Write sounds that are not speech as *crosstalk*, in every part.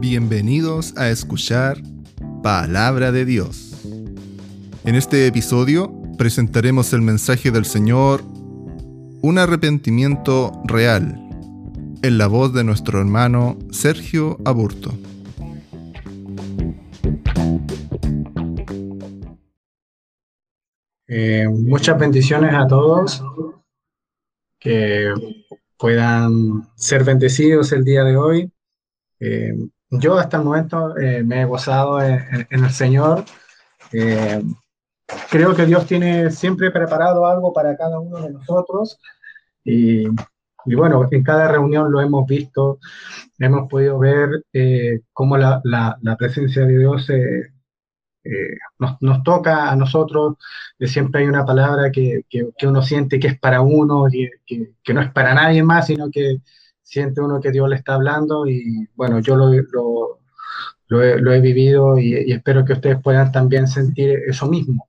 Bienvenidos a escuchar Palabra de Dios. En este episodio presentaremos el mensaje del Señor, un arrepentimiento real, en la voz de nuestro hermano Sergio Aburto. Eh, muchas bendiciones a todos, que puedan ser bendecidos el día de hoy. Eh, yo hasta el momento eh, me he gozado en, el Señor. creo que Dios tiene siempre preparado algo para cada uno de nosotros y, bueno, en cada reunión lo hemos visto, hemos podido ver cómo la, presencia de Dios eh, nos, toca a nosotros, eh, siempre hay una palabra que, uno siente que es para uno, que, que, no es para nadie más, sino que siente uno que Dios le está hablando y bueno, yo lo, lo, he, vivido y, espero que ustedes puedan también sentir eso mismo.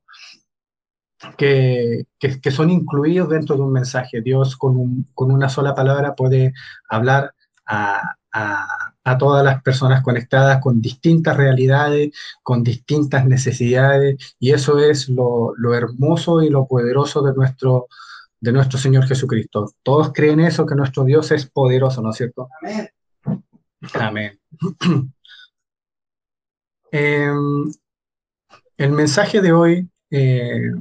Que, que, son incluidos dentro de un mensaje. Dios con, con una sola palabra puede hablar a, a, todas las personas conectadas con distintas realidades, con distintas necesidades, y eso es lo, hermoso y lo poderoso de nuestro, de nuestro Señor Jesucristo. Todos creen eso, que nuestro Dios es poderoso, ¿no es cierto? Amén. Amén. *clears throat* Em, el mensaje de hoy eh,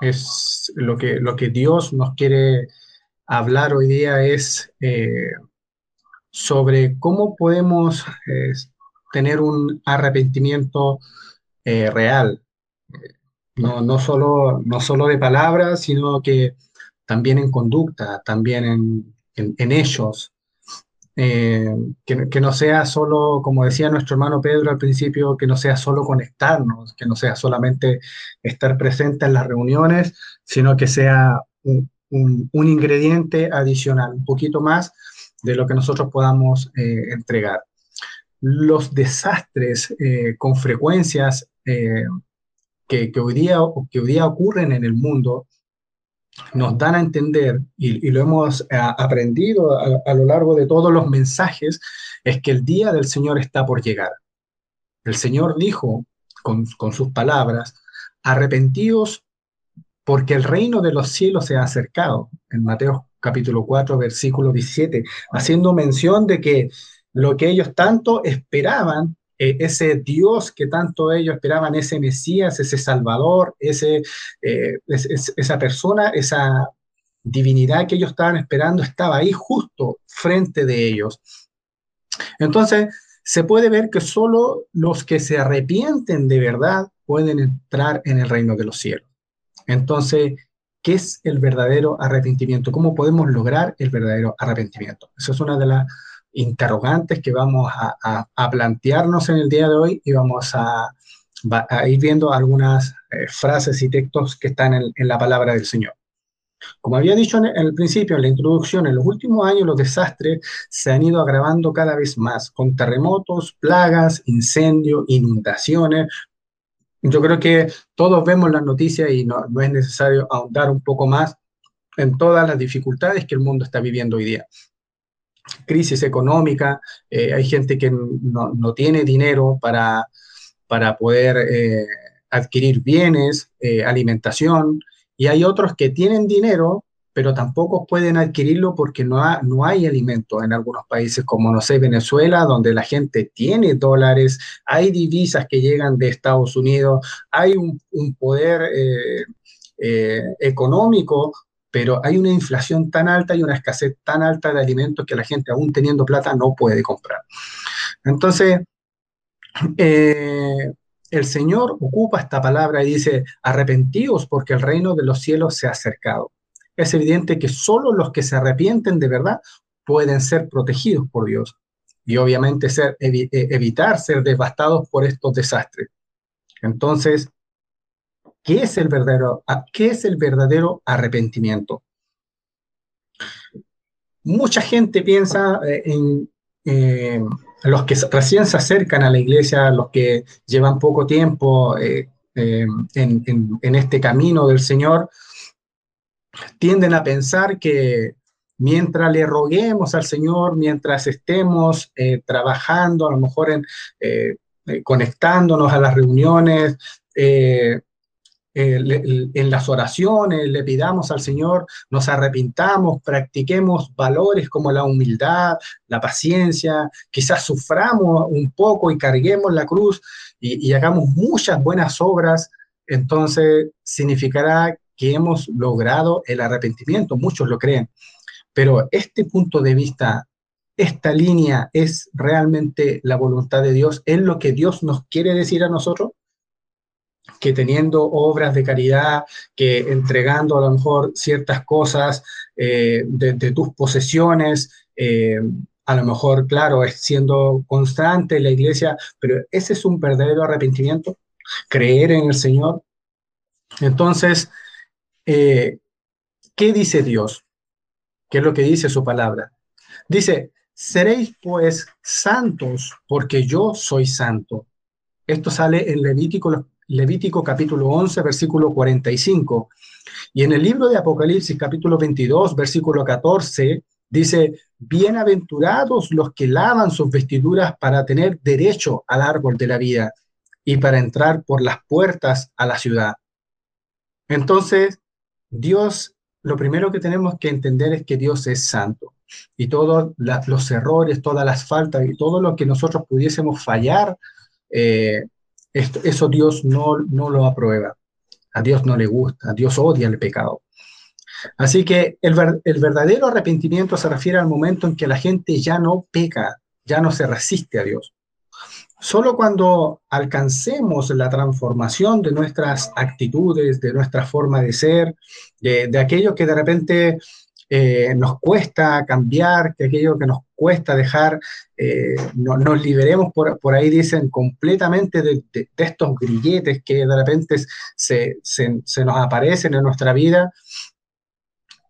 es lo que, lo que Dios nos quiere hablar hoy día es eh, sobre cómo podemos eh, tener un arrepentimiento real, no, no, solo, no solo de palabras, sino que también en conducta, también en, en, hechos. Eh, que, que, no sea solo, como decía nuestro hermano Pedro al principio, que no sea solo conectarnos, que no sea solamente estar presente en las reuniones, sino que sea un, un ingrediente adicional, un poquito más de lo que nosotros podamos eh, entregar. Los desastres eh, con frecuencias eh, que, hoy día, que hoy día ocurren en el mundo nos dan a entender, y, lo hemos aprendido a, lo largo de todos los mensajes, es que el día del Señor está por llegar. El Señor dijo con, con sus palabras, arrepentidos porque el reino de los cielos se ha acercado, en Mateo capítulo 4, versículo 17, haciendo mención de que lo que ellos tanto esperaban, eh, ese Dios que tanto ellos esperaban, ese Mesías, ese Salvador, ese, eh, esa persona, esa divinidad que ellos estaban esperando, estaba ahí justo frente de ellos. Entonces, se puede ver que solo los que se arrepienten de verdad pueden entrar en el reino de los cielos. Entonces, ¿qué es el verdadero arrepentimiento? ¿Cómo podemos lograr el verdadero arrepentimiento? Esa es una de las interrogantes que vamos a, plantearnos en el día de hoy y vamos a, ir viendo algunas eh, frases y textos que están en, la palabra del Señor. Como había dicho en el principio, en la introducción, en los últimos años los desastres se han ido agravando cada vez más, con terremotos, plagas, incendios, inundaciones, yo creo que todos vemos las noticias y no, es necesario ahondar un poco más en todas las dificultades que el mundo está viviendo hoy día. Crisis económica, eh, hay gente que no, tiene dinero para, para poder eh, adquirir bienes, eh, alimentación, y hay otros que tienen dinero, pero tampoco pueden adquirirlo porque no, no hay alimento en algunos países como, no sé, Venezuela, donde la gente tiene dólares, hay divisas que llegan de Estados Unidos, hay un, poder económico, pero hay una inflación tan alta y una escasez tan alta de alimentos que la gente, aún teniendo plata, no puede comprar. Entonces, eh, el Señor ocupa esta palabra y dice, arrepentidos porque el reino de los cielos se ha acercado es evidente que solo los que se arrepienten de verdad pueden ser protegidos por Dios y obviamente ser, eh, evitar ser devastados por estos desastres. Entonces, ¿qué es el verdadero, qué es el verdadero arrepentimiento? Mucha gente piensa eh, en eh, los que recién se acercan a la iglesia, los que llevan poco tiempo en, en, este camino del Señor, tienden a pensar que, mientras le roguemos al Señor, mientras estemos eh, trabajando, a lo mejor en, eh, conectándonos a las reuniones, en las oraciones, le pidamos al Señor, nos arrepintamos, practiquemos valores como la humildad, la paciencia, quizás suframos un poco y carguemos la cruz y, y hagamos muchas buenas obras, entonces significará que hemos logrado el arrepentimiento, muchos lo creen. Pero este punto de vista, esta línea es realmente la voluntad de Dios, es lo que Dios nos quiere decir a nosotros que teniendo obras de caridad, que entregando a lo mejor ciertas cosas eh, de, tus posesiones, eh, a lo mejor, claro, es siendo constante la iglesia, pero ese es un verdadero arrepentimiento, creer en el Señor. Entonces, eh, ¿qué dice Dios? ¿Qué es lo que dice su palabra? Dice, seréis pues santos porque yo soy santo. Esto sale en Levítico Levítico capítulo 11, versículo 45. Y en el libro de Apocalipsis capítulo 22, versículo 14, dice, bienaventurados los que lavan sus vestiduras para tener derecho al árbol de la vida y para entrar por las puertas a la ciudad. Entonces, Dios, lo primero que tenemos que entender es que Dios es santo y todos los errores, todas las faltas y todo lo que nosotros pudiésemos fallar, eh, eso Dios no, no lo aprueba. A Dios no le gusta, a Dios odia el pecado. Así que el, el, verdadero arrepentimiento se refiere al momento en que la gente ya no peca, ya no se resiste a Dios. Solo cuando alcancemos la transformación de nuestras actitudes, de nuestra forma de ser, de, de aquello que de repente eh, nos cuesta cambiar, que aquello que nos cuesta dejar, eh, no, nos liberemos, por, por, ahí dicen, completamente de, estos grilletes que de repente se, se, se, nos aparecen en nuestra vida,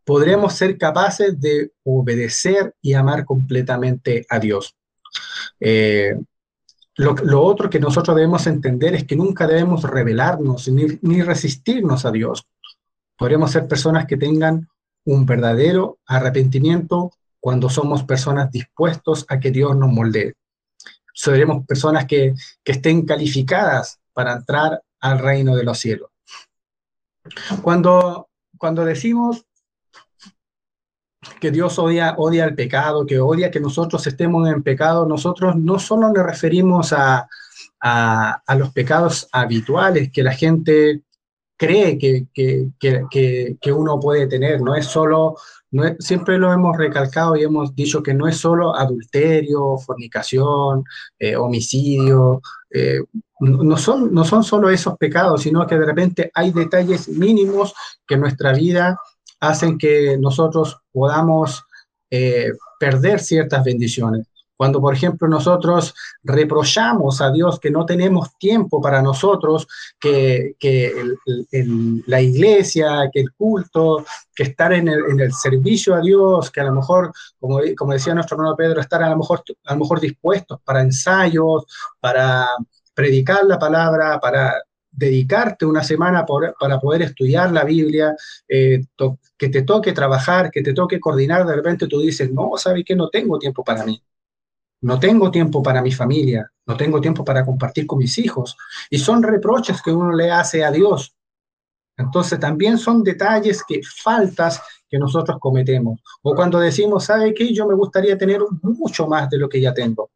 podremos ser capaces de obedecer y amar completamente a Dios. Eh, lo, lo, otro que nosotros debemos entender es que nunca debemos rebelarnos ni, ni resistirnos a Dios. Podremos ser personas que tengan un verdadero arrepentimiento cuando somos personas dispuestos a que Dios nos moldee. Seremos personas que, estén calificadas para entrar al reino de los cielos. Cuando, cuando decimos que Dios odia, odia el pecado, que odia que nosotros estemos en pecado, nosotros no solo nos referimos a, a los pecados habituales que la gente cree que, que, que, uno puede tener. No es solo, no siempre lo hemos recalcado y hemos dicho que no es solo adulterio, fornicación, eh, homicidio. Eh, no, son, no son solo esos pecados, sino que de repente hay detalles mínimos que en nuestra vida hacen que nosotros podamos eh, perder ciertas bendiciones. Cuando, por ejemplo, nosotros reprochamos a Dios que no tenemos tiempo para nosotros, que, la iglesia, que el culto, que estar en el, servicio a Dios, que a lo mejor, como, como decía nuestro hermano Pedro, estar a lo mejor, a lo mejor dispuestos para ensayos, para predicar la palabra, para dedicarte una semana para poder estudiar la Biblia, eh, que te toque trabajar, que te toque coordinar, de repente tú dices, no, ¿sabes qué? No tengo tiempo para mí. No tengo tiempo para mi familia, no tengo tiempo para compartir con mis hijos. Y son reproches que uno le hace a Dios. Entonces también son detalles que faltas que nosotros cometemos. O cuando decimos, ¿sabe qué? Yo me gustaría tener mucho más de lo que ya tengo.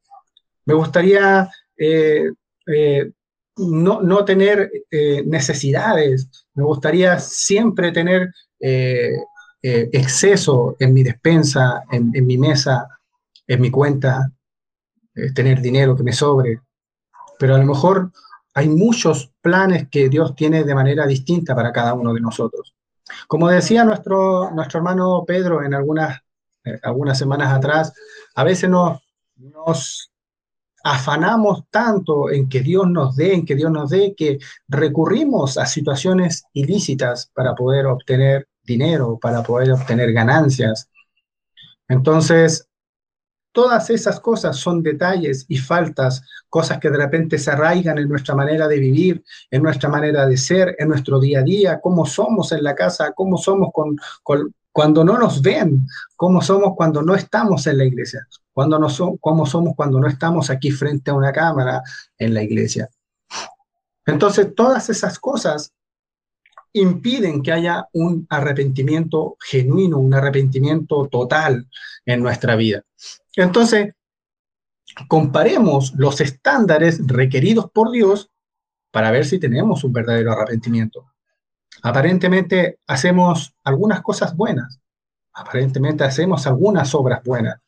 Me gustaría eh, eh, no, no, tener eh, necesidades. Me gustaría siempre tener exceso en mi despensa, en, en mi mesa, en mi cuenta tener dinero que me sobre, pero a lo mejor hay muchos planes que Dios tiene de manera distinta para cada uno de nosotros. Como decía nuestro, nuestro hermano Pedro en algunas, eh, algunas semanas atrás, a veces nos, nos afanamos tanto en que Dios nos dé, en que Dios nos dé, que recurrimos a situaciones ilícitas para poder obtener dinero, para poder obtener ganancias. Entonces, Todas esas cosas son detalles y faltas, cosas que de repente se arraigan en nuestra manera de vivir, en nuestra manera de ser, en nuestro día a día, cómo somos en la casa, cómo somos cuando no nos ven, cómo somos cuando no estamos en la iglesia, cuando no cómo somos cuando no estamos aquí frente a una cámara en la iglesia. Entonces, todas esas cosas impiden que haya un arrepentimiento genuino, un arrepentimiento total en nuestra vida. Entonces, comparemos los estándares requeridos por Dios para ver si tenemos un verdadero arrepentimiento. Aparentemente hacemos algunas cosas buenas, aparentemente hacemos algunas obras buenas,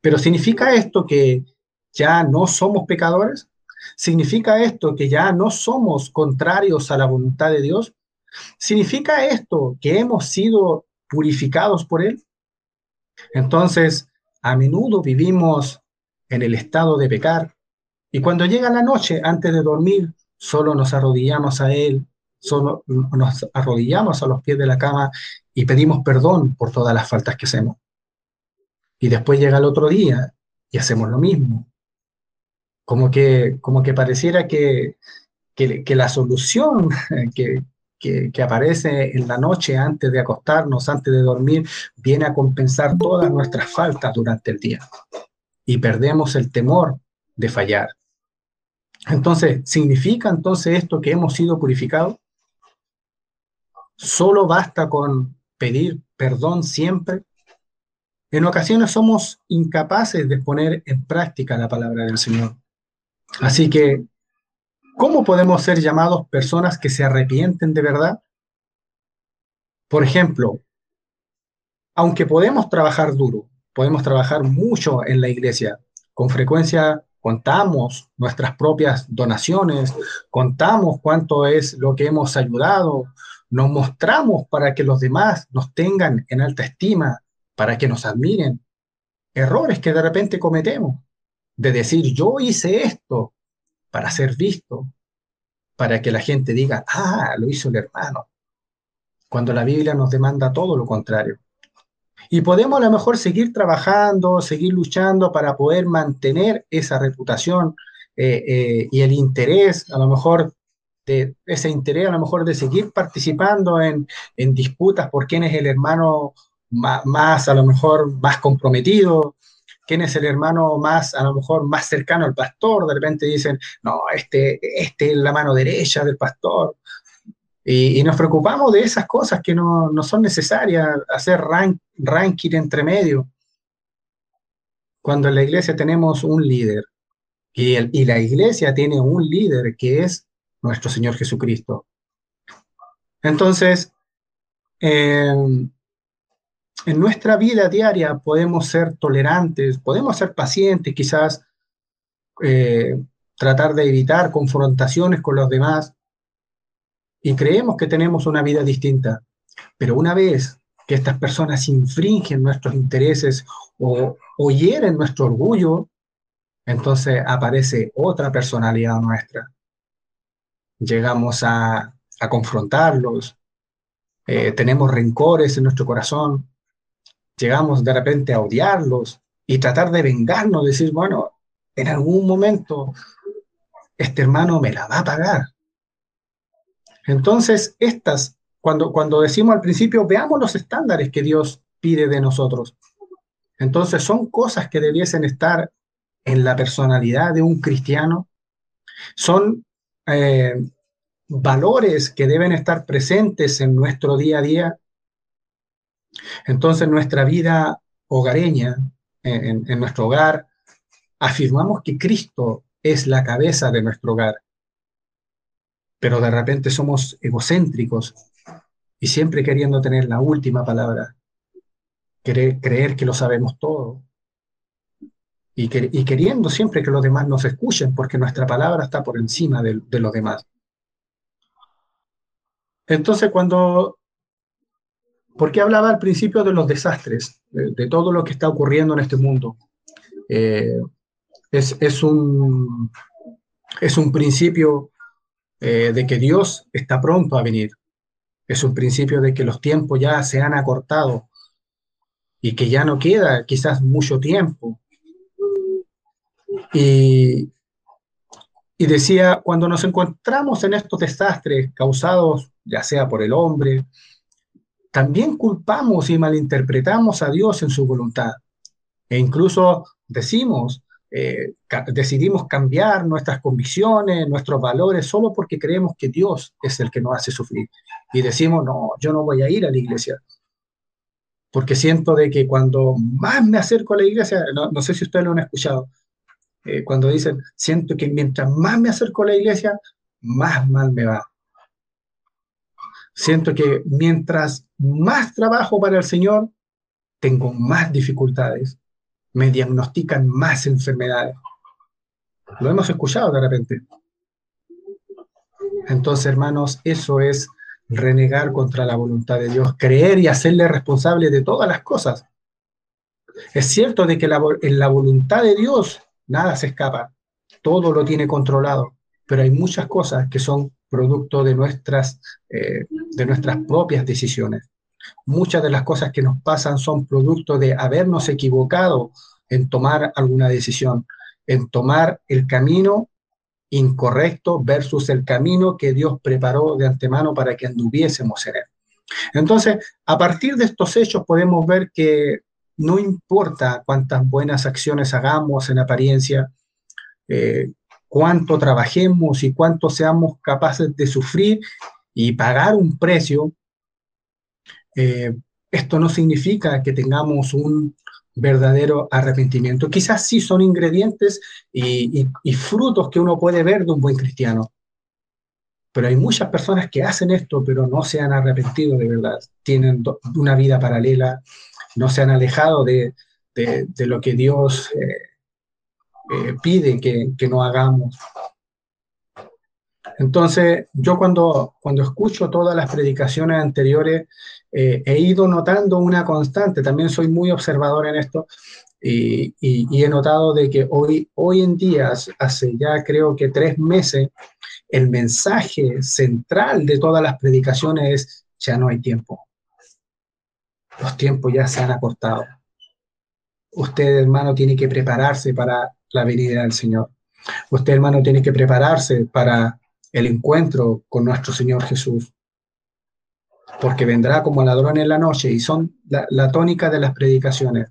pero ¿significa esto que ya no somos pecadores? ¿Significa esto que ya no somos contrarios a la voluntad de Dios? ¿Significa esto que hemos sido purificados por Él? Entonces, a menudo vivimos en el estado de pecar y cuando llega la noche, antes de dormir, solo nos arrodillamos a Él, solo nos arrodillamos a los pies de la cama y pedimos perdón por todas las faltas que hacemos. Y después llega el otro día y hacemos lo mismo. Como que, como que pareciera que, que, la solución *laughs* que, que, aparece en la noche antes de acostarnos, antes de dormir, viene a compensar todas nuestras faltas durante el día. Y perdemos el temor de fallar. Entonces, ¿significa entonces esto que hemos sido purificados? ¿Solo basta con pedir perdón siempre? En ocasiones somos incapaces de poner en práctica la palabra del Señor. Así que ¿Cómo podemos ser llamados personas que se arrepienten de verdad? Por ejemplo, aunque podemos trabajar duro, podemos trabajar mucho en la iglesia, con frecuencia contamos nuestras propias donaciones, contamos cuánto es lo que hemos ayudado, nos mostramos para que los demás nos tengan en alta estima, para que nos admiren. Errores que de repente cometemos, de decir yo hice esto, para ser visto, para que la gente diga, ah, lo hizo el hermano, cuando la Biblia nos demanda todo lo contrario. Y podemos a lo mejor seguir trabajando, seguir luchando para poder mantener esa reputación eh, eh, y el interés, a lo mejor de ese interés, a lo mejor de seguir participando en, en disputas por quién es el hermano más, más, a lo mejor más comprometido, quién es el hermano más, a lo mejor más cercano al pastor, de repente dicen, no, este, este es la mano derecha del pastor. Y, nos preocupamos de esas cosas que no, son necesarias, hacer ranking entre medio. Cuando en la iglesia tenemos un líder y, y la iglesia tiene un líder que es nuestro Señor Jesucristo. Entonces, eh, en nuestra vida diaria podemos ser tolerantes, podemos ser pacientes, quizás eh, tratar de evitar confrontaciones con los demás y creemos que tenemos una vida distinta. Pero una vez que estas personas infringen nuestros intereses o, o hieren nuestro orgullo, entonces aparece otra personalidad nuestra. Llegamos a, confrontarlos, eh, tenemos rencores en nuestro corazón, llegamos de repente a odiarlos y tratar de vengarnos, decir, bueno, en algún momento este hermano me la va a pagar. Entonces, estas, cuando, cuando decimos al principio, veamos los estándares que Dios pide de nosotros. Entonces, son cosas que debiesen estar en la personalidad de un cristiano. Son eh, valores que deben estar presentes en nuestro día a día entonces, nuestra vida hogareña, en, nuestro hogar, afirmamos que Cristo es la cabeza de nuestro hogar, pero de repente somos egocéntricos y siempre queriendo tener la última palabra, creer que lo sabemos todo y, queriendo siempre que los demás nos escuchen porque nuestra palabra está por encima de los demás. Entonces, cuando porque hablaba al principio de los desastres, de, todo lo que está ocurriendo en este mundo. Eh, es, un, es un principio eh, de que Dios está pronto a venir. Es un principio de que los tiempos ya se han acortado y que ya no queda quizás mucho tiempo. Y, y decía, cuando nos encontramos en estos desastres causados ya sea por el hombre, también culpamos y malinterpretamos a Dios en su voluntad. E incluso decimos, eh, decidimos cambiar nuestras convicciones, nuestros valores, solo porque creemos que Dios es el que nos hace sufrir. Y decimos, no, yo no voy a ir a la iglesia. Porque siento de que cuando más me acerco a la iglesia, no, sé si ustedes lo han escuchado, eh, cuando dicen, siento que mientras más me acerco a la iglesia, más mal me va. Siento que mientras más trabajo para el Señor, tengo más dificultades, me diagnostican más enfermedades. Lo hemos escuchado de repente. Entonces, hermanos, eso es renegar contra la voluntad de Dios, creer y hacerle responsable de todas las cosas. Es cierto de que en la voluntad de Dios nada se escapa, todo lo tiene controlado, pero hay muchas cosas que son producto de nuestras, eh, de nuestras propias decisiones. Muchas de las cosas que nos pasan son producto de habernos equivocado en tomar alguna decisión, en tomar el camino incorrecto versus el camino que Dios preparó de antemano para que anduviésemos en él. Entonces, a partir de estos hechos podemos ver que no importa cuántas buenas acciones hagamos en apariencia, eh, cuánto trabajemos y cuánto seamos capaces de sufrir y pagar un precio, eh, esto no significa que tengamos un verdadero arrepentimiento. Quizás sí son ingredientes y, frutos que uno puede ver de un buen cristiano. Pero hay muchas personas que hacen esto, pero no se han arrepentido de verdad. Tienen una vida paralela, no se han alejado de, lo que Dios eh, eh, pide que, que, no hagamos. Entonces, yo cuando, cuando escucho todas las predicaciones anteriores, eh, he ido notando una constante, también soy muy observador en esto, y, he notado de que hoy, hoy en día, hace ya creo que tres meses, el mensaje central de todas las predicaciones es, ya no hay tiempo. Los tiempos ya se han acortado. Usted, hermano, tiene que prepararse para la venida del Señor. Usted, hermano, tiene que prepararse para el encuentro con nuestro Señor Jesús. Porque vendrá como ladrón en la noche y son la, tónica de las predicaciones.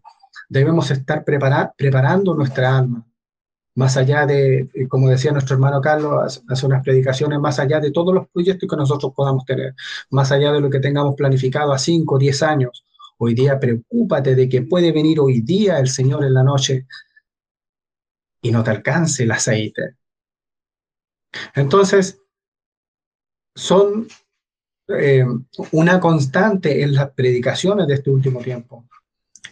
Debemos estar preparando nuestra alma, más allá de, como decía nuestro hermano Carlos, hace unas predicaciones, más allá de todos los proyectos que nosotros podamos tener, más allá de lo que tengamos planificado a 5 o 10 años. Hoy día preocúpate de que puede venir hoy día el Señor en la noche y no te alcance el aceite. Entonces, son eh, una constante en las predicaciones de este último tiempo.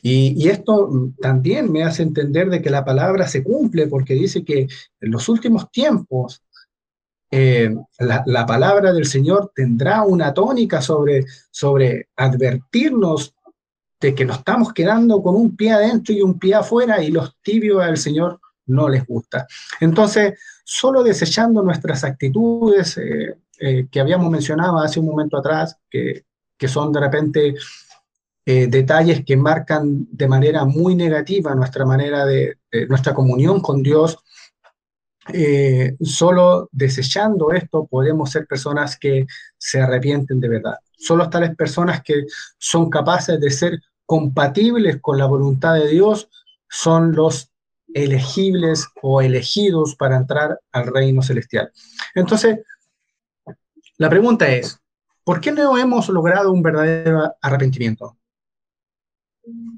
Y, esto también me hace entender de que la palabra se cumple porque dice que en los últimos tiempos eh, la, palabra del Señor tendrá una tónica sobre, sobre advertirnos de que nos estamos quedando con un pie adentro y un pie afuera y los tibios al Señor no les gusta. Entonces, solo desechando nuestras actitudes eh, eh, que habíamos mencionado hace un momento atrás, que, son de repente eh, detalles que marcan de manera muy negativa nuestra manera de, nuestra comunión con Dios, solo desechando esto podemos ser personas que se arrepienten de verdad. Solo tales personas que son capaces de ser compatibles con la voluntad de Dios son los elegibles o elegidos para entrar al reino celestial. Entonces, la pregunta es, ¿por qué no hemos logrado un verdadero arrepentimiento?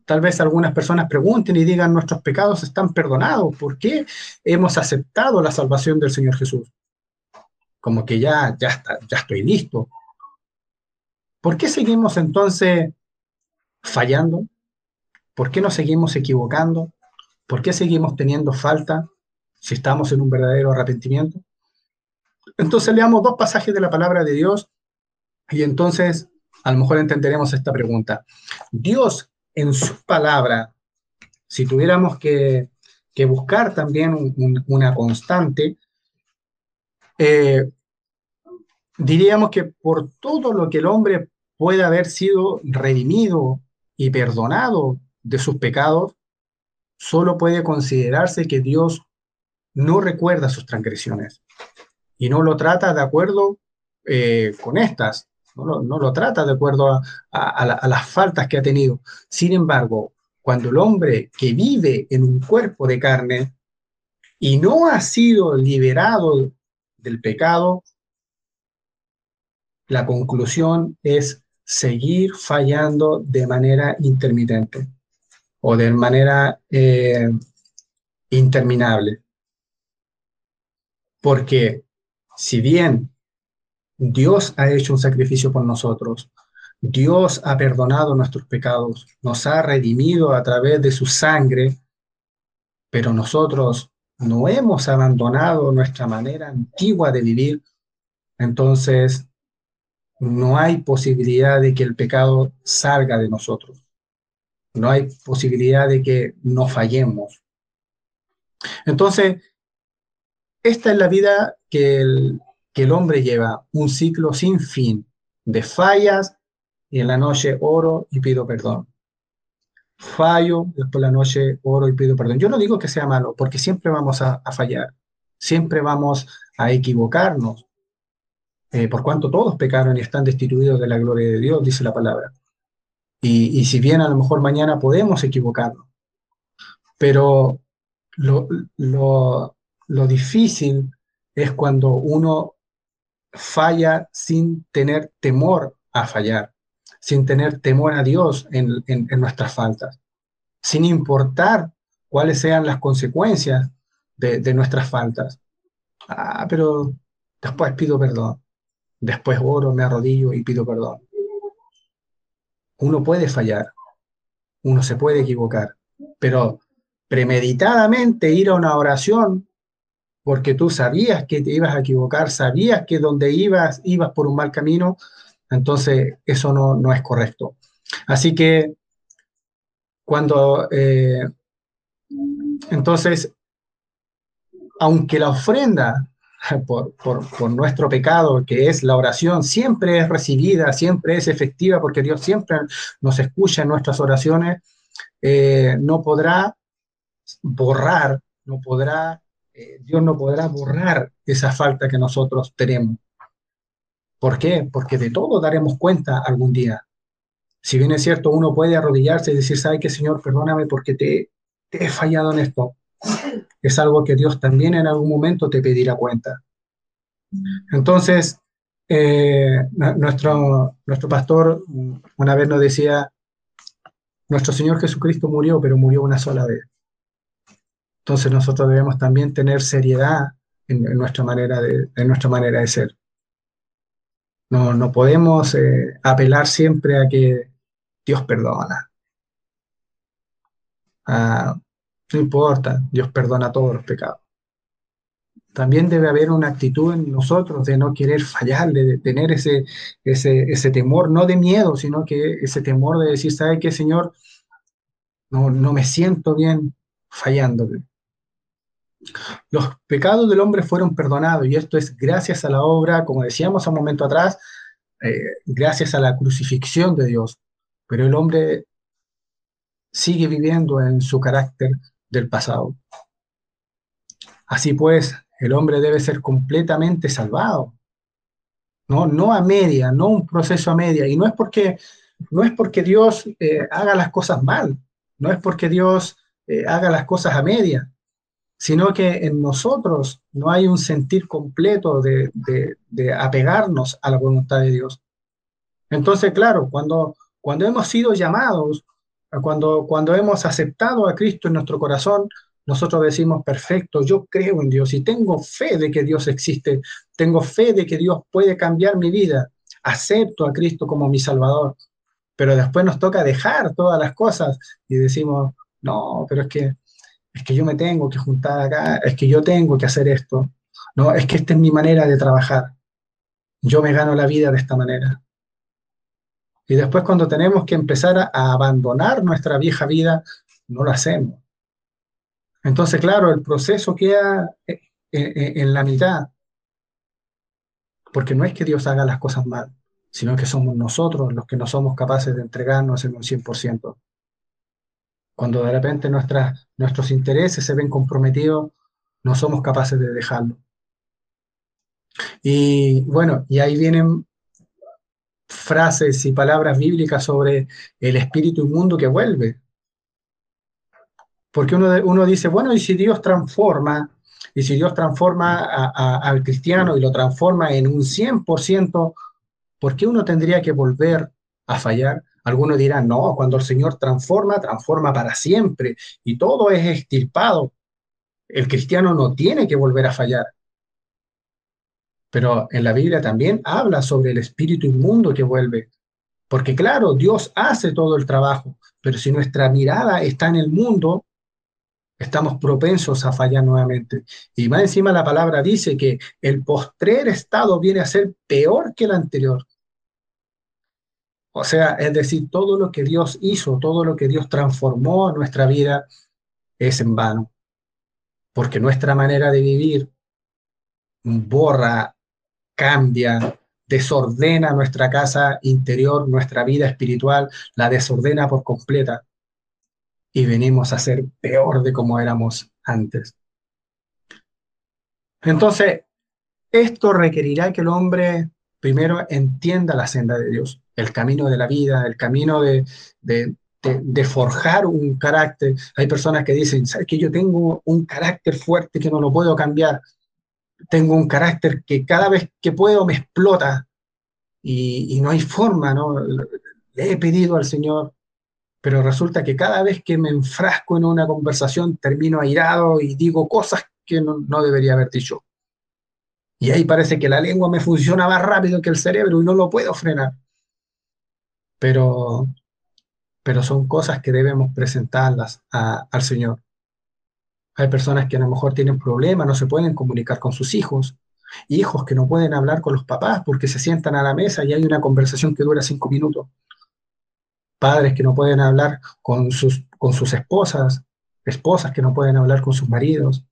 Tal vez algunas personas pregunten y digan, nuestros pecados están perdonados, ¿por qué hemos aceptado la salvación del Señor Jesús? Como que ya, ya, está, ya estoy listo. ¿Por qué seguimos entonces fallando? ¿Por qué nos seguimos equivocando? ¿Por qué seguimos teniendo falta si estamos en un verdadero arrepentimiento? Entonces leamos dos pasajes de la palabra de Dios y entonces a lo mejor entenderemos esta pregunta. Dios en su palabra, si tuviéramos que, buscar también una constante, eh, diríamos que por todo lo que el hombre puede haber sido redimido y perdonado de sus pecados, solo puede considerarse que Dios no recuerda sus transgresiones y no lo trata de acuerdo eh, con estas. no lo, trata de acuerdo a, las faltas que ha tenido. Sin embargo, cuando el hombre que vive en un cuerpo de carne y no ha sido liberado del pecado, la conclusión es seguir fallando de manera intermitente o de manera eh, interminable. Porque si bien Dios ha hecho un sacrificio por nosotros. Dios ha perdonado nuestros pecados, nos ha redimido a través de su sangre, pero nosotros no hemos abandonado nuestra manera antigua de vivir. Entonces, no hay posibilidad de que el pecado salga de nosotros. No hay posibilidad de que no fallemos. Entonces, esta es la vida que el, que el hombre lleva un ciclo sin fin de fallas y en la noche oro y pido perdón. Fallo, después la noche oro y pido perdón. Yo no digo que sea malo, porque siempre vamos a, fallar, siempre vamos a equivocarnos, eh, por cuanto todos pecaron y están destituidos de la gloria de Dios, dice la palabra. Y, si bien a lo mejor mañana podemos equivocarnos, pero lo, lo difícil es cuando uno falla sin tener temor a fallar, sin tener temor a Dios en, nuestras faltas, sin importar cuáles sean las consecuencias de, nuestras faltas. Ah, pero después pido perdón, después oro, me arrodillo y pido perdón. Uno puede fallar, uno se puede equivocar, pero premeditadamente ir a una oración porque tú sabías que te ibas a equivocar, sabías que donde ibas, ibas por un mal camino, entonces eso no, no es correcto. Así que cuando, eh, entonces, aunque la ofrenda *laughs* por, nuestro pecado, que es la oración, siempre es recibida, siempre es efectiva, porque Dios siempre nos escucha en nuestras oraciones, eh, no podrá borrar, no podrá eh, Dios no podrá borrar esa falta que nosotros tenemos. ¿Por qué? Porque de todo daremos cuenta algún día. Si bien es cierto, uno puede arrodillarse y decir, ¿sabe qué, Señor? Perdóname porque te, he fallado en esto. Es algo que Dios también en algún momento te pedirá cuenta. Entonces, eh, nuestro, nuestro pastor una vez nos decía, nuestro Señor Jesucristo murió, pero murió una sola vez. Entonces nosotros debemos también tener seriedad en, nuestra, manera de, en nuestra manera de ser. No, no podemos eh, apelar siempre a que Dios perdona. No importa, Dios perdona todos los pecados. También debe haber una actitud en nosotros de no querer fallar, de tener ese, ese, ese temor, no de miedo, sino que ese temor de decir, ¿sabe qué, Señor? No, no me siento bien fallando. Los pecados del hombre fueron perdonados y esto es gracias a la obra, como decíamos un momento atrás, eh, gracias a la crucifixión de Dios. Pero el hombre sigue viviendo en su carácter del pasado. Así pues, el hombre debe ser completamente salvado. No, no a media, no un proceso a media. Y no es porque, no es porque Dios eh, haga las cosas mal, no es porque Dios eh, haga las cosas a media, sino que en nosotros no hay un sentir completo de, apegarnos a la voluntad de Dios. Entonces, claro, cuando, cuando hemos sido llamados, cuando, cuando hemos aceptado a Cristo en nuestro corazón, nosotros decimos, perfecto, yo creo en Dios y tengo fe de que Dios existe, tengo fe de que Dios puede cambiar mi vida, acepto a Cristo como mi Salvador, pero después nos toca dejar todas las cosas y decimos, no, pero es que es que yo me tengo que juntar acá, es que yo tengo que hacer esto. No, es que esta es mi manera de trabajar. Yo me gano la vida de esta manera. Y después cuando tenemos que empezar a, abandonar nuestra vieja vida, no lo hacemos. Entonces, claro, el proceso queda eh, eh, en la mitad. Porque no es que Dios haga las cosas mal, sino que somos nosotros los que no somos capaces de entregarnos en un 100%. Cuando de repente nuestros intereses se ven comprometidos, no somos capaces de dejarlo. Y bueno, y ahí vienen frases y palabras bíblicas sobre el espíritu inmundo que vuelve. Porque uno, uno dice, bueno, y si Dios transforma, y si Dios transforma al cristiano y lo transforma en un 100%, ¿por qué uno tendría que volver a fallar? Algunos dirán, no, cuando el Señor transforma, transforma para siempre y todo es extirpado. El cristiano no tiene que volver a fallar. Pero en la Biblia también habla sobre el espíritu inmundo que vuelve. Porque claro, Dios hace todo el trabajo, pero si nuestra mirada está en el mundo, estamos propensos a fallar nuevamente. Y más encima la palabra dice que el postrer estado viene a ser peor que el anterior. O sea, es decir, todo lo que Dios hizo, todo lo que Dios transformó en nuestra vida es en vano. Porque nuestra manera de vivir borra, cambia, desordena nuestra casa interior, nuestra vida espiritual, la desordena por completa y venimos a ser peor de como éramos antes. Entonces, esto requerirá que el hombre primero entienda la senda de Dios, el camino de la vida, el camino de, de, forjar un carácter. Hay personas que dicen, ¿sabes que yo tengo un carácter fuerte que no lo puedo cambiar? Tengo un carácter que cada vez que puedo me explota y, no hay forma, ¿no? Le he pedido al Señor pero resulta que cada vez que me enfrasco en una conversación termino airado y digo cosas que no, debería haber dicho. Y ahí parece que la lengua me funciona más rápido que el cerebro y no lo puedo frenar. Pero, pero son cosas que debemos presentarlas al Señor. Hay personas que a lo mejor tienen problemas, no se pueden comunicar con sus hijos, hijos que no pueden hablar con los papás porque se sientan a la mesa y hay una conversación que dura cinco minutos. Padres que no pueden hablar con sus, con sus esposas, esposas que no pueden hablar con sus maridos,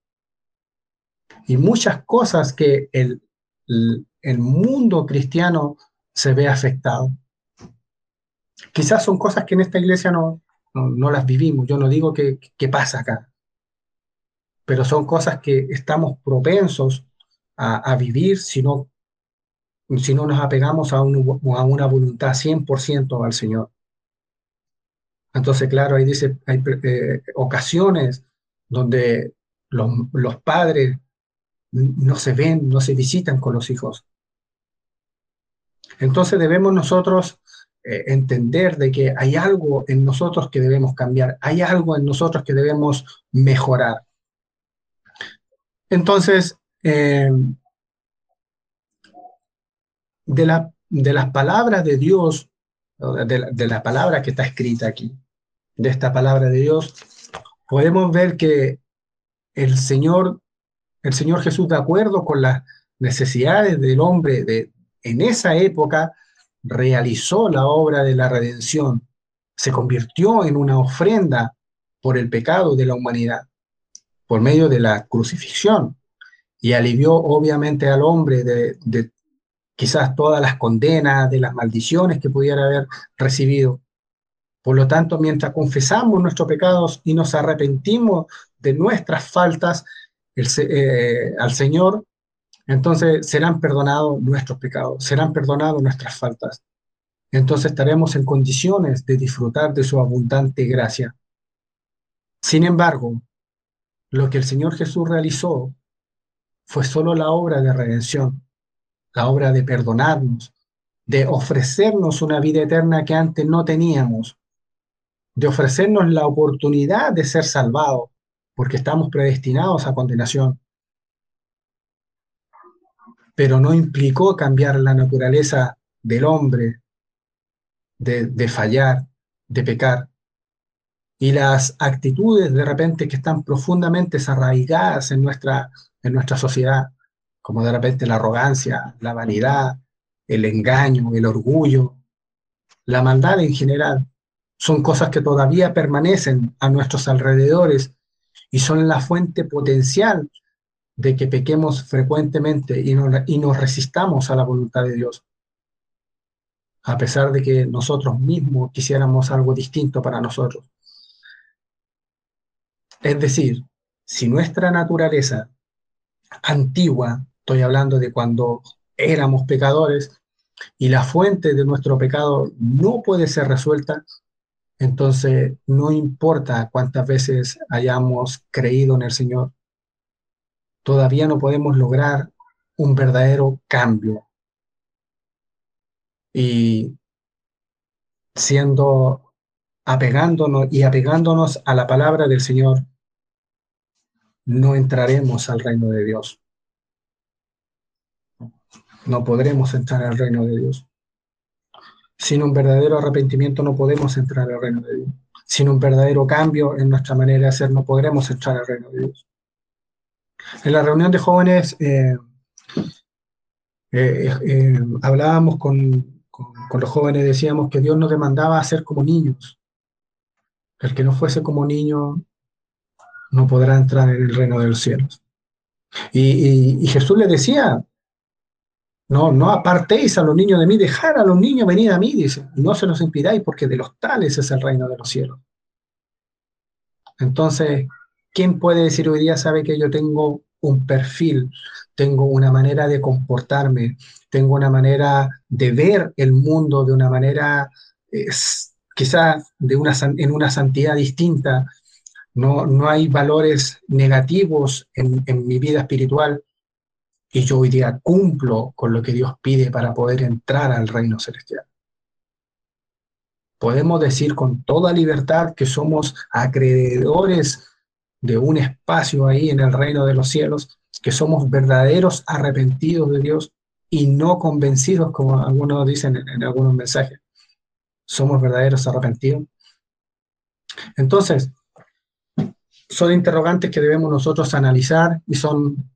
y muchas cosas que el, el, mundo cristiano se ve afectado. Quizás son cosas que en esta iglesia no, no, las vivimos, yo no digo que, que, pasa acá, pero son cosas que estamos propensos a, vivir si no, si no nos apegamos a, a una voluntad 100% al Señor. Entonces, claro, ahí dice, hay eh, ocasiones donde los, padres no se ven, no se visitan con los hijos. Entonces debemos nosotros eh, entender de que hay algo en nosotros que debemos cambiar, hay algo en nosotros que debemos mejorar. Entonces, eh, de, la, de las palabras de Dios de, la palabra que está escrita aquí, de esta palabra de Dios, podemos ver que el Señor, el Señor Jesús, de acuerdo con las necesidades del hombre de, en esa época, realizó la obra de la redención, se convirtió en una ofrenda por el pecado de la humanidad, por medio de la crucifixión, y alivió obviamente al hombre de, quizás todas las condenas, de las maldiciones que pudiera haber recibido. Por lo tanto, mientras confesamos nuestros pecados y nos arrepentimos de nuestras faltas eh, al Señor, entonces serán perdonados nuestros pecados, serán perdonados nuestras faltas. Entonces estaremos en condiciones de disfrutar de su abundante gracia. Sin embargo, lo que el Señor Jesús realizó fue solo la obra de redención la obra de perdonarnos, de ofrecernos una vida eterna que antes no teníamos, de ofrecernos la oportunidad de ser salvados, porque estamos predestinados a condenación. Pero no implicó cambiar la naturaleza del hombre, de, de fallar, de pecar. Y las actitudes de repente que están profundamente arraigadas en nuestra, en nuestra sociedad, como de repente la arrogancia, la vanidad, el engaño, el orgullo, la maldad en general, son cosas que todavía permanecen a nuestros alrededores y son la fuente potencial de que pequemos frecuentemente y, y nos resistamos a la voluntad de Dios, a pesar de que nosotros mismos quisiéramos algo distinto para nosotros. Es decir, si nuestra naturaleza antigua estoy hablando de cuando éramos pecadores, y la fuente de nuestro pecado no puede ser resuelta, entonces no importa cuántas veces hayamos creído en el Señor, todavía no podemos lograr un verdadero cambio. Y siendo apegándonos y apegándonos a la palabra del Señor, no entraremos al reino de Dios. No podremos entrar al reino de Dios. Sin un verdadero arrepentimiento no podemos entrar al reino de Dios. Sin un verdadero cambio en nuestra manera de ser no podremos entrar al reino de Dios. En la reunión de jóvenes eh, eh, eh, hablábamos con, con, los jóvenes, decíamos que Dios nos demandaba a ser como niños. El que no fuese como niño no podrá entrar en el reino de los cielos. Y, Jesús le decía, no, no apartéis a los niños de mí, dejar a los niños venir a mí, dice, no se los impidáis porque de los tales es el reino de los cielos. Entonces, ¿quién puede decir hoy día sabe que yo tengo un perfil, tengo una manera de comportarme, tengo una manera de ver el mundo de una manera quizás de una, en una santidad distinta? No, no hay valores negativos en, en mi vida espiritual y yo hoy día cumplo con lo que Dios pide para poder entrar al reino celestial. Podemos decir con toda libertad que somos acreedores de un espacio ahí en el reino de los cielos, que somos verdaderos arrepentidos de Dios y no convencidos, como algunos dicen en, algunos mensajes. Somos verdaderos arrepentidos. Entonces, son interrogantes que debemos nosotros analizar y son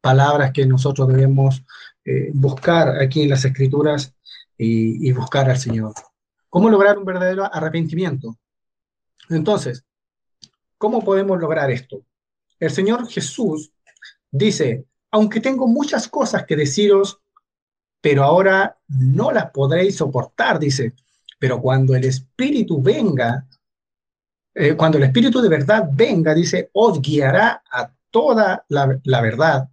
palabras que nosotros debemos eh, buscar aquí en las escrituras y, buscar al Señor. ¿Cómo lograr un verdadero arrepentimiento? Entonces, ¿cómo podemos lograr esto? El Señor Jesús dice, aunque tengo muchas cosas que deciros, pero ahora no las podréis soportar, dice, pero cuando el Espíritu venga, eh, cuando el Espíritu de verdad venga, dice, os guiará a toda la verdad,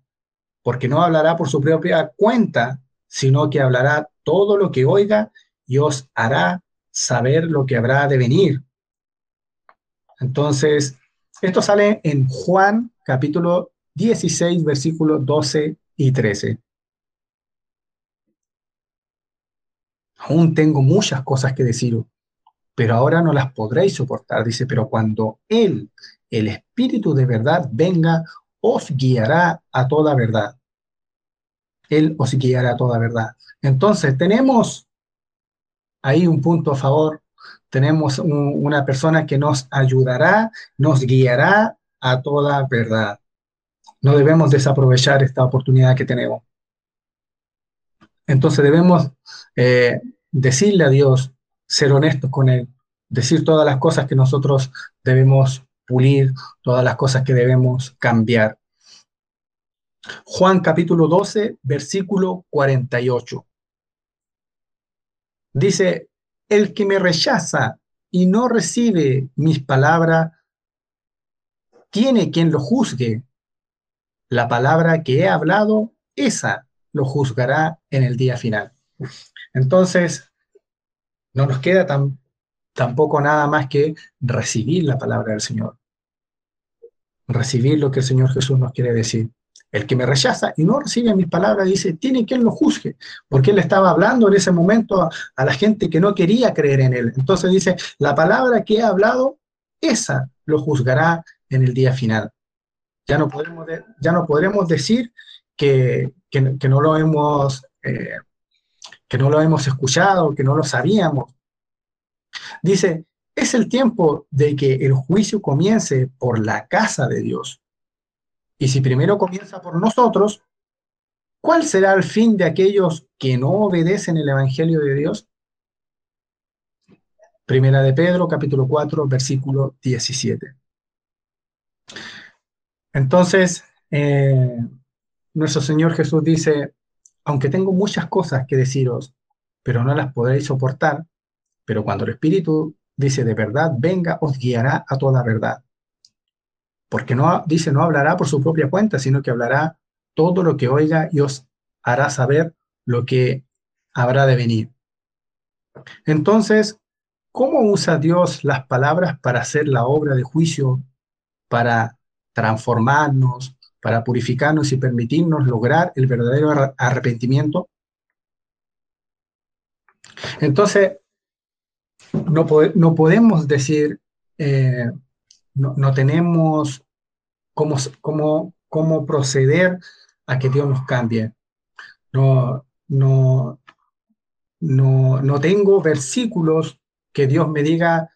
porque no hablará por su propia cuenta, sino que hablará todo lo que oiga y os hará saber lo que habrá de venir. Entonces, esto sale en Juan capítulo 16, versículos 12 y 13. Aún tengo muchas cosas que deciros, pero ahora no las podréis soportar, dice, pero cuando Él, el Espíritu de verdad, venga, os guiará a toda verdad. Él os guiará a toda verdad. Entonces, tenemos ahí un punto a favor, tenemos una persona que nos ayudará, nos guiará a toda verdad. No debemos desaprovechar esta oportunidad que tenemos. Entonces debemos eh, decirle a Dios, ser honestos con Él, decir todas las cosas que nosotros debemos pulir, todas las cosas que debemos cambiar. Juan capítulo 12, versículo 48. Dice, el que me rechaza y no recibe mis palabras, tiene quien lo juzgue. La palabra que he hablado, esa lo juzgará en el día final. Entonces, no nos queda tan, tampoco nada más que recibir la palabra del Señor. Recibir lo que el Señor Jesús nos quiere decir. El que me rechaza y no recibe mis palabras dice, tiene quien lo juzgue, porque él estaba hablando en ese momento a, la gente que no quería creer en él. Entonces dice, la palabra que he hablado, esa lo juzgará en el día final. Ya no podemos, ya no podremos decir que, que, no lo hemos, eh, que no lo hemos escuchado, que no lo sabíamos. Dice, es el tiempo de que el juicio comience por la casa de Dios. Y si primero comienza por nosotros, ¿cuál será el fin de aquellos que no obedecen el Evangelio de Dios? Primera de Pedro, capítulo 4, versículo 17. Entonces, eh, nuestro Señor Jesús dice, aunque tengo muchas cosas que deciros, pero no las podréis soportar, pero cuando el Espíritu dice de verdad, venga, os guiará a toda verdad porque no dice no hablará por su propia cuenta, sino que hablará todo lo que oiga y os hará saber lo que habrá de venir. Entonces, ¿cómo usa Dios las palabras para hacer la obra de juicio, para transformarnos, para purificarnos y permitirnos lograr el verdadero arrepentimiento? Entonces, no, no podemos decir, eh, no, tenemos cómo, cómo, cómo proceder a que Dios nos cambie. No, no, no, no tengo versículos que Dios me diga,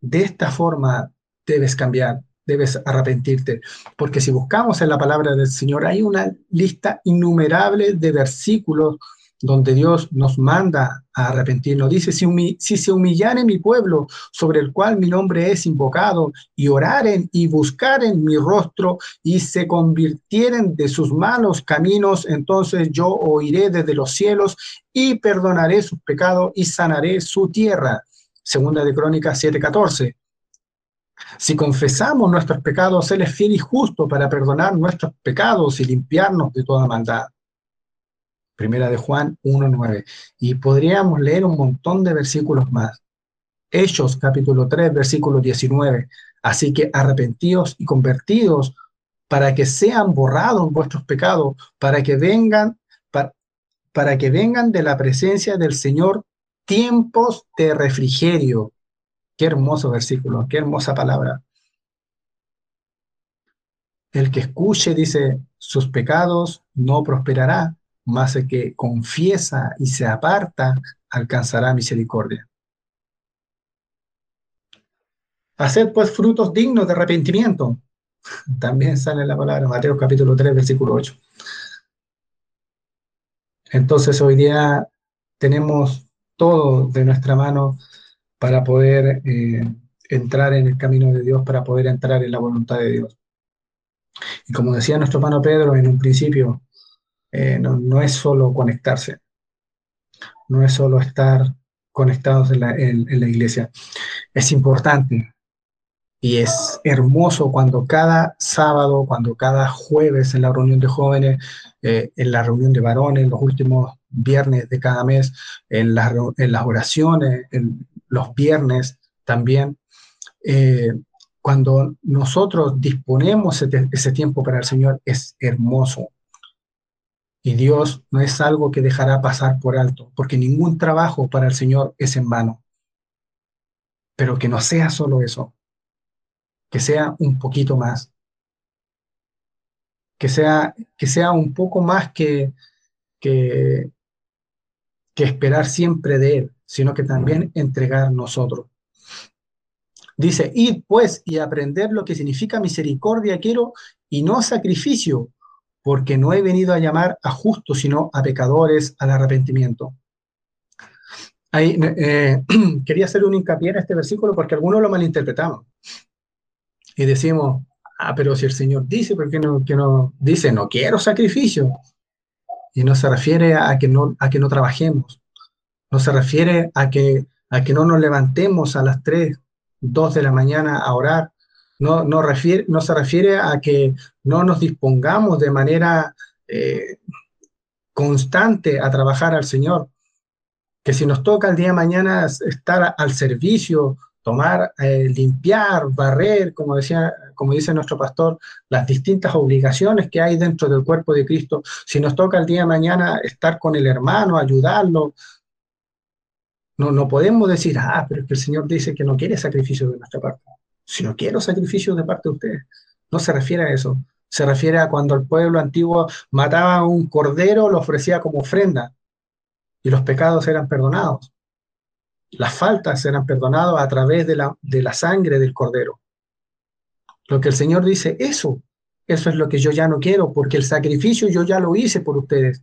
de esta forma debes cambiar, debes arrepentirte. Porque si buscamos en la palabra del Señor, hay una lista innumerable de versículos donde Dios nos manda a arrepentirnos. Dice, si, si se humillaren mi pueblo, sobre el cual mi nombre es invocado, y oraren y buscaren mi rostro, y se convirtieren de sus malos caminos, entonces yo oiré desde los cielos y perdonaré sus pecados y sanaré su tierra. Segunda de Crónicas 7:14. Si confesamos nuestros pecados, Él es fiel y justo para perdonar nuestros pecados y limpiarnos de toda maldad. Primera de Juan 1.9. Y podríamos leer un montón de versículos más. Hechos capítulo 3, versículo 19. Así que arrepentidos y convertidos para que sean borrados vuestros pecados, para que vengan, para, para que vengan de la presencia del Señor tiempos de refrigerio. Qué hermoso versículo, qué hermosa palabra. El que escuche, dice, sus pecados no prosperará, mas el que confiesa y se aparta alcanzará misericordia. Haced pues frutos dignos de arrepentimiento. *laughs* También sale la palabra Mateo capítulo 3, versículo 8. Entonces hoy día tenemos todo de nuestra mano para poder eh, entrar en el camino de Dios, para poder entrar en la voluntad de Dios. Y como decía nuestro hermano Pedro en un principio, eh, no, es solo conectarse, no es solo estar conectados en la, iglesia. Es importante y es hermoso cuando cada sábado, cuando cada jueves en la reunión de jóvenes, eh, en la reunión de varones, los últimos viernes de cada mes, en, en las oraciones, en los viernes también, eh, cuando nosotros disponemos ese tiempo para el Señor, es hermoso. Y Dios no es algo que dejará pasar por alto, porque ningún trabajo para el Señor es en vano. Pero que no sea solo eso, que sea un poquito más. Que sea, que sea un poco más que, que, que esperar siempre de Él, sino que también entregar nosotros. Dice, id pues y aprender lo que significa misericordia quiero y no sacrificio, porque no he venido a llamar a justos, sino a pecadores al arrepentimiento. Ahí, eh, *clears throat* quería hacer un hincapié en este versículo porque algunos lo malinterpretamos. Y decimos, ah, pero si el Señor dice, ¿por qué no, que no dice, no quiero sacrificio? Y no se refiere a que no, a que no trabajemos. No se refiere a que, a que no nos levantemos a las 3, 2 de la mañana a orar no, no, refiere, no se refiere a que no nos dispongamos de manera eh, constante a trabajar al Señor. Que si nos toca el día de mañana estar al servicio, tomar, eh, limpiar, barrer, como, decía, como dice nuestro pastor, las distintas obligaciones que hay dentro del cuerpo de Cristo. Si nos toca el día de mañana estar con el hermano, ayudarlo, no, no podemos decir, ah, pero es que el Señor dice que no quiere sacrificio de nuestra parte si no quiero sacrificios de parte de ustedes. No se refiere a eso. Se refiere a cuando el pueblo antiguo mataba a un cordero, lo ofrecía como ofrenda y los pecados eran perdonados. Las faltas eran perdonadas a través de la, de la sangre del cordero. Lo que el Señor dice, eso, eso es lo que yo ya no quiero, porque el sacrificio yo ya lo hice por ustedes.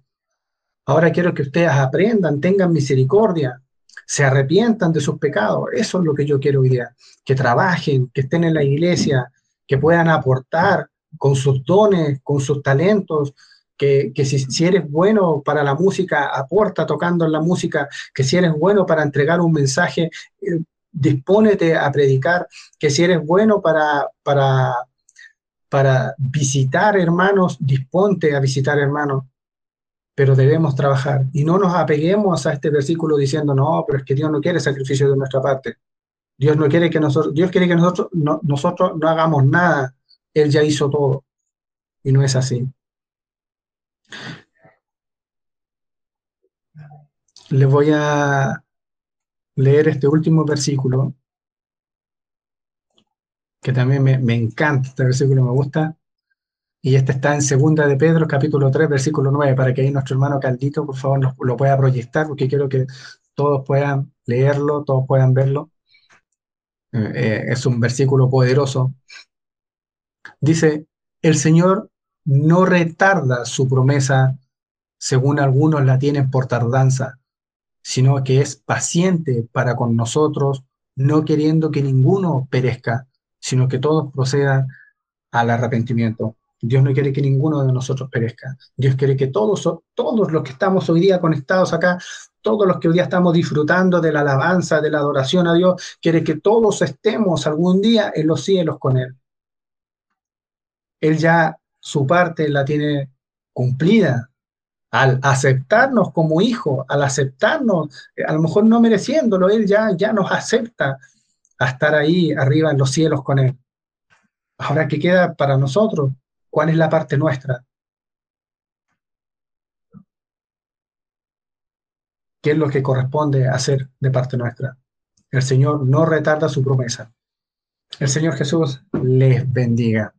Ahora quiero que ustedes aprendan, tengan misericordia, se arrepientan de sus pecados. Eso es lo que yo quiero hoy día. Que trabajen, que estén en la iglesia, que puedan aportar con sus dones, con sus talentos, que, si, eres bueno para la música, aporta tocando en la música, que si eres bueno para entregar un mensaje, eh, dispónete a predicar, que si eres bueno para, para, para visitar hermanos, disponte a visitar hermanos, pero debemos trabajar. Y no nos apeguemos a este versículo diciendo, no, pero es que Dios no quiere sacrificio de nuestra parte. Dios no quiere que nosotros, Dios quiere que nosotros no, nosotros no hagamos nada. Él ya hizo todo. Y no es así. Les voy a leer este último versículo, que también me, me encanta, este versículo me gusta, y este está en Segunda de Pedro, capítulo 3, versículo 9, para que ahí nuestro hermano Caldito, por favor, nos, lo pueda proyectar, porque quiero que todos puedan leerlo, todos puedan verlo. Eh, eh, es un versículo poderoso. Dice, el Señor no retarda su promesa, según algunos la tienen por tardanza, sino que es paciente para con nosotros, no queriendo que ninguno perezca, sino que todos procedan al arrepentimiento. Dios no quiere que ninguno de nosotros perezca. Dios quiere que todos, todos los que estamos hoy día conectados acá, todos los que hoy día estamos disfrutando de la alabanza, de la adoración a Dios, quiere que todos estemos algún día en los cielos con Él. Él ya su parte la tiene cumplida. Al aceptarnos como hijo, al aceptarnos, a lo mejor no mereciéndolo, Él ya, ya nos acepta a estar ahí arriba en los cielos con Él. Ahora, ¿qué queda para nosotros? ¿Cuál es la parte nuestra? ¿Qué es lo que corresponde hacer de parte nuestra? El Señor no retarda su promesa. El Señor Jesús les bendiga.